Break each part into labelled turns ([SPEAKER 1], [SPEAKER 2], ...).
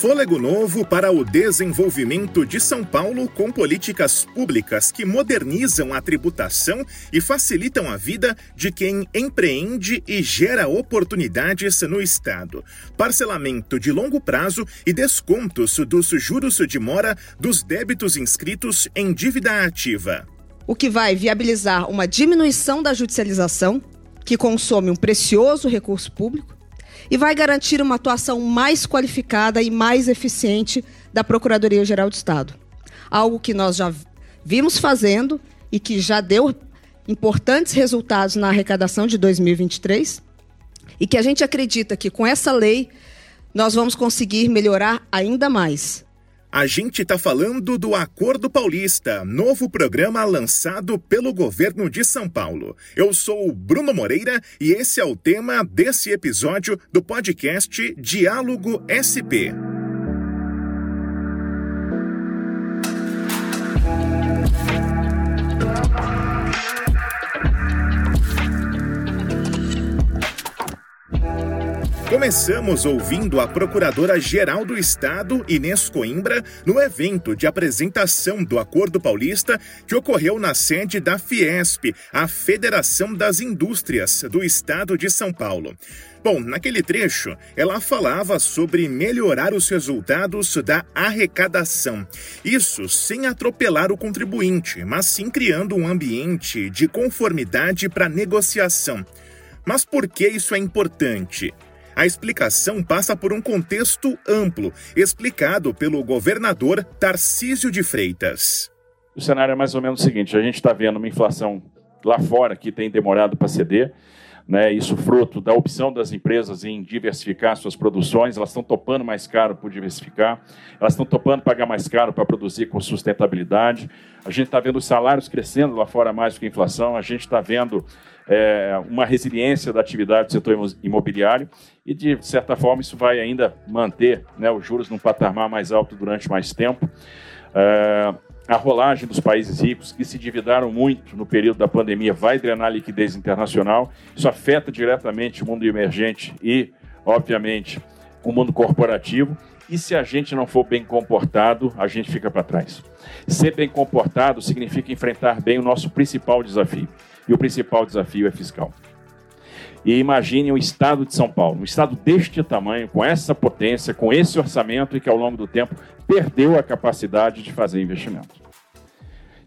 [SPEAKER 1] Fôlego novo para o desenvolvimento de São Paulo com políticas públicas que modernizam a tributação e facilitam a vida de quem empreende e gera oportunidades no Estado. Parcelamento de longo prazo e descontos dos juros de mora dos débitos inscritos em dívida ativa.
[SPEAKER 2] O que vai viabilizar uma diminuição da judicialização, que consome um precioso recurso público e vai garantir uma atuação mais qualificada e mais eficiente da Procuradoria-Geral do Estado. Algo que nós já vimos fazendo e que já deu importantes resultados na arrecadação de 2023 e que a gente acredita que com essa lei nós vamos conseguir melhorar ainda mais.
[SPEAKER 1] A gente está falando do Acordo Paulista, novo programa lançado pelo governo de São Paulo. Eu sou o Bruno Moreira e esse é o tema desse episódio do podcast Diálogo SP. Começamos ouvindo a Procuradora-Geral do Estado, Inês Coimbra, no evento de apresentação do Acordo Paulista que ocorreu na sede da Fiesp, a Federação das Indústrias do Estado de São Paulo. Bom, naquele trecho, ela falava sobre melhorar os resultados da arrecadação. Isso sem atropelar o contribuinte, mas sim criando um ambiente de conformidade para negociação. Mas por que isso é importante? A explicação passa por um contexto amplo, explicado pelo governador Tarcísio de Freitas.
[SPEAKER 3] O cenário é mais ou menos o seguinte: a gente está vendo uma inflação lá fora que tem demorado para ceder. Né, isso fruto da opção das empresas em diversificar suas produções, elas estão topando mais caro por diversificar, elas estão topando pagar mais caro para produzir com sustentabilidade. A gente está vendo os salários crescendo lá fora mais do que a inflação, a gente está vendo é, uma resiliência da atividade do setor imobiliário e, de certa forma, isso vai ainda manter né, os juros num patamar mais alto durante mais tempo. É, a rolagem dos países ricos, que se endividaram muito no período da pandemia, vai drenar a liquidez internacional. Isso afeta diretamente o mundo emergente e, obviamente, o mundo corporativo. E se a gente não for bem comportado, a gente fica para trás. Ser bem comportado significa enfrentar bem o nosso principal desafio. E o principal desafio é fiscal. E imagine o estado de São Paulo, um estado deste tamanho, com essa potência, com esse orçamento e que ao longo do tempo perdeu a capacidade de fazer investimento.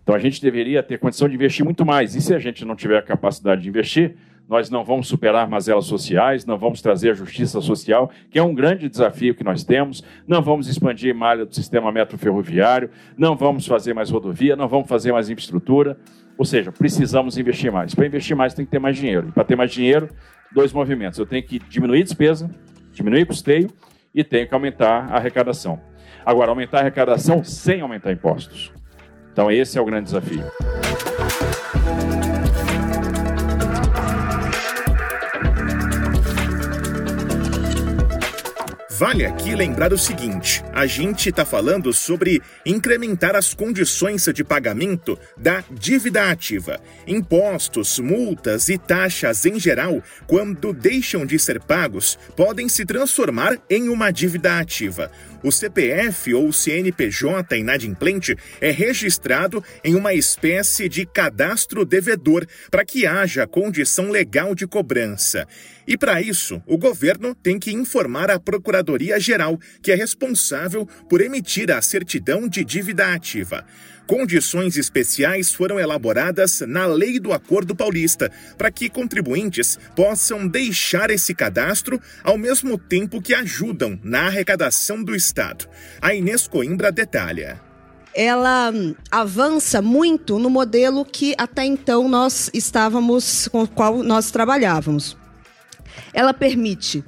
[SPEAKER 3] Então a gente deveria ter condição de investir muito mais. E se a gente não tiver a capacidade de investir, nós não vamos superar mazelas sociais, não vamos trazer a justiça social, que é um grande desafio que nós temos, não vamos expandir malha do sistema metroferroviário, não vamos fazer mais rodovia, não vamos fazer mais infraestrutura. Ou seja, precisamos investir mais. Para investir mais, tem que ter mais dinheiro. E para ter mais dinheiro, dois movimentos. Eu tenho que diminuir despesa, diminuir custeio e tenho que aumentar a arrecadação. Agora, aumentar a arrecadação sem aumentar impostos. Então, esse é o grande desafio.
[SPEAKER 1] Vale aqui lembrar o seguinte: a gente está falando sobre incrementar as condições de pagamento da dívida ativa. Impostos, multas e taxas em geral, quando deixam de ser pagos, podem se transformar em uma dívida ativa. O CPF ou CNPJ inadimplente é registrado em uma espécie de cadastro devedor para que haja condição legal de cobrança. E para isso, o governo tem que informar a Procuradoria-Geral, que é responsável por emitir a certidão de dívida ativa. Condições especiais foram elaboradas na Lei do Acordo Paulista para que contribuintes possam deixar esse cadastro ao mesmo tempo que ajudam na arrecadação do Estado. A Inês Coimbra detalha
[SPEAKER 2] ela hum, avança muito no modelo que até então nós estávamos com o qual nós trabalhávamos. Ela permite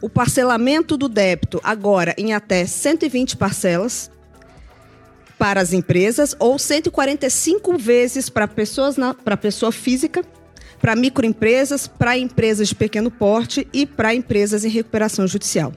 [SPEAKER 2] o parcelamento do débito agora em até 120 parcelas, para as empresas ou 145 vezes para pessoas para pessoa física, para microempresas, para empresas de pequeno porte e para empresas em recuperação judicial.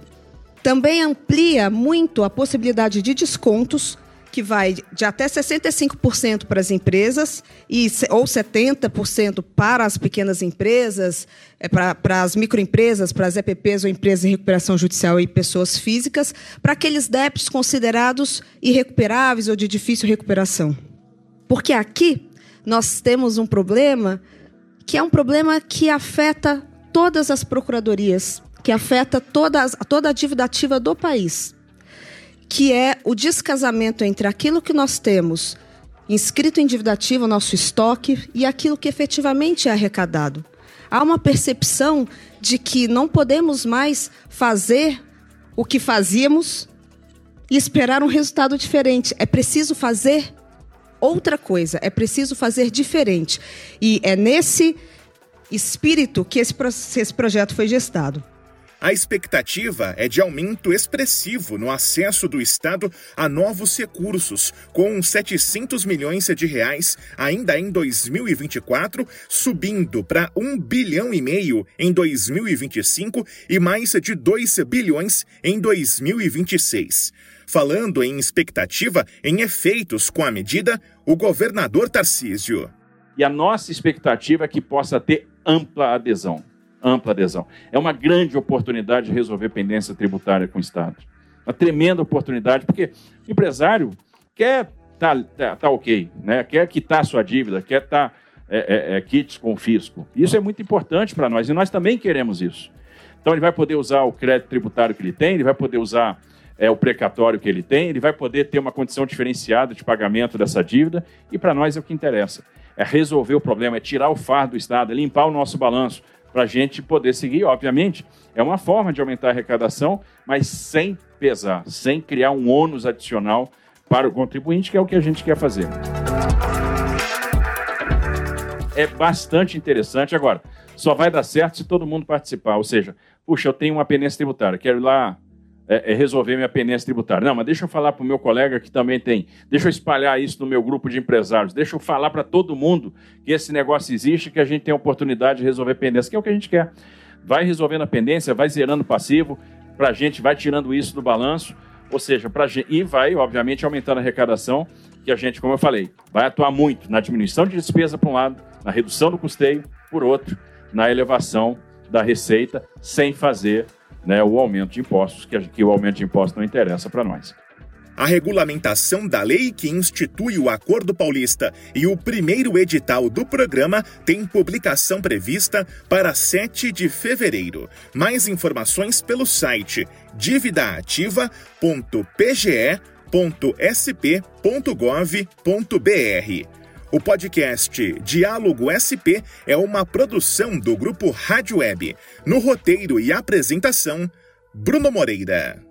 [SPEAKER 2] Também amplia muito a possibilidade de descontos que vai de até 65% para as empresas e ou 70% para as pequenas empresas, é, para, para as microempresas, para as EPPs ou empresas em recuperação judicial e pessoas físicas, para aqueles débitos considerados irrecuperáveis ou de difícil recuperação. Porque aqui nós temos um problema que é um problema que afeta todas as procuradorias, que afeta toda, toda a dívida ativa do país que é o descasamento entre aquilo que nós temos inscrito em dívida ativa, nosso estoque, e aquilo que efetivamente é arrecadado. Há uma percepção de que não podemos mais fazer o que fazíamos e esperar um resultado diferente. É preciso fazer outra coisa, é preciso fazer diferente. E é nesse espírito que esse, esse projeto foi gestado.
[SPEAKER 1] A expectativa é de aumento expressivo no acesso do Estado a novos recursos, com 700 milhões de reais ainda em 2024, subindo para 1 bilhão e meio em 2025 e mais de 2 bilhões em 2026. Falando em expectativa em efeitos com a medida, o governador Tarcísio.
[SPEAKER 3] E a nossa expectativa é que possa ter ampla adesão ampla adesão. É uma grande oportunidade de resolver pendência tributária com o Estado. Uma tremenda oportunidade, porque o empresário quer tá, tá, tá ok, né? quer quitar sua dívida, quer estar tá, é, é, é, kits com o fisco. Isso é muito importante para nós e nós também queremos isso. Então ele vai poder usar o crédito tributário que ele tem, ele vai poder usar é, o precatório que ele tem, ele vai poder ter uma condição diferenciada de pagamento dessa dívida e para nós é o que interessa. É resolver o problema, é tirar o fardo do Estado, é limpar o nosso balanço, para a gente poder seguir. Obviamente, é uma forma de aumentar a arrecadação, mas sem pesar, sem criar um ônus adicional para o contribuinte, que é o que a gente quer fazer. É bastante interessante. Agora, só vai dar certo se todo mundo participar. Ou seja, puxa, eu tenho uma pendência tributária, quero ir lá é, é resolver minha pendência tributária. Não, mas deixa eu falar para o meu colega que também tem. Deixa eu espalhar isso no meu grupo de empresários. Deixa eu falar para todo mundo que esse negócio existe, que a gente tem a oportunidade de resolver pendência, que é o que a gente quer. Vai resolvendo a pendência, vai zerando o passivo, para a gente vai tirando isso do balanço, ou seja, pra gente, e vai, obviamente, aumentando a arrecadação, que a gente, como eu falei, vai atuar muito na diminuição de despesa por um lado, na redução do custeio, por outro, na elevação da receita, sem fazer né, o aumento de impostos, que, que o aumento de impostos não interessa para nós.
[SPEAKER 1] A regulamentação da lei que institui o Acordo Paulista e o primeiro edital do programa tem publicação prevista para 7 de fevereiro. Mais informações pelo site dividaativa.pge.sp.gov.br. O podcast Diálogo SP é uma produção do grupo Rádio Web. No roteiro e apresentação, Bruno Moreira.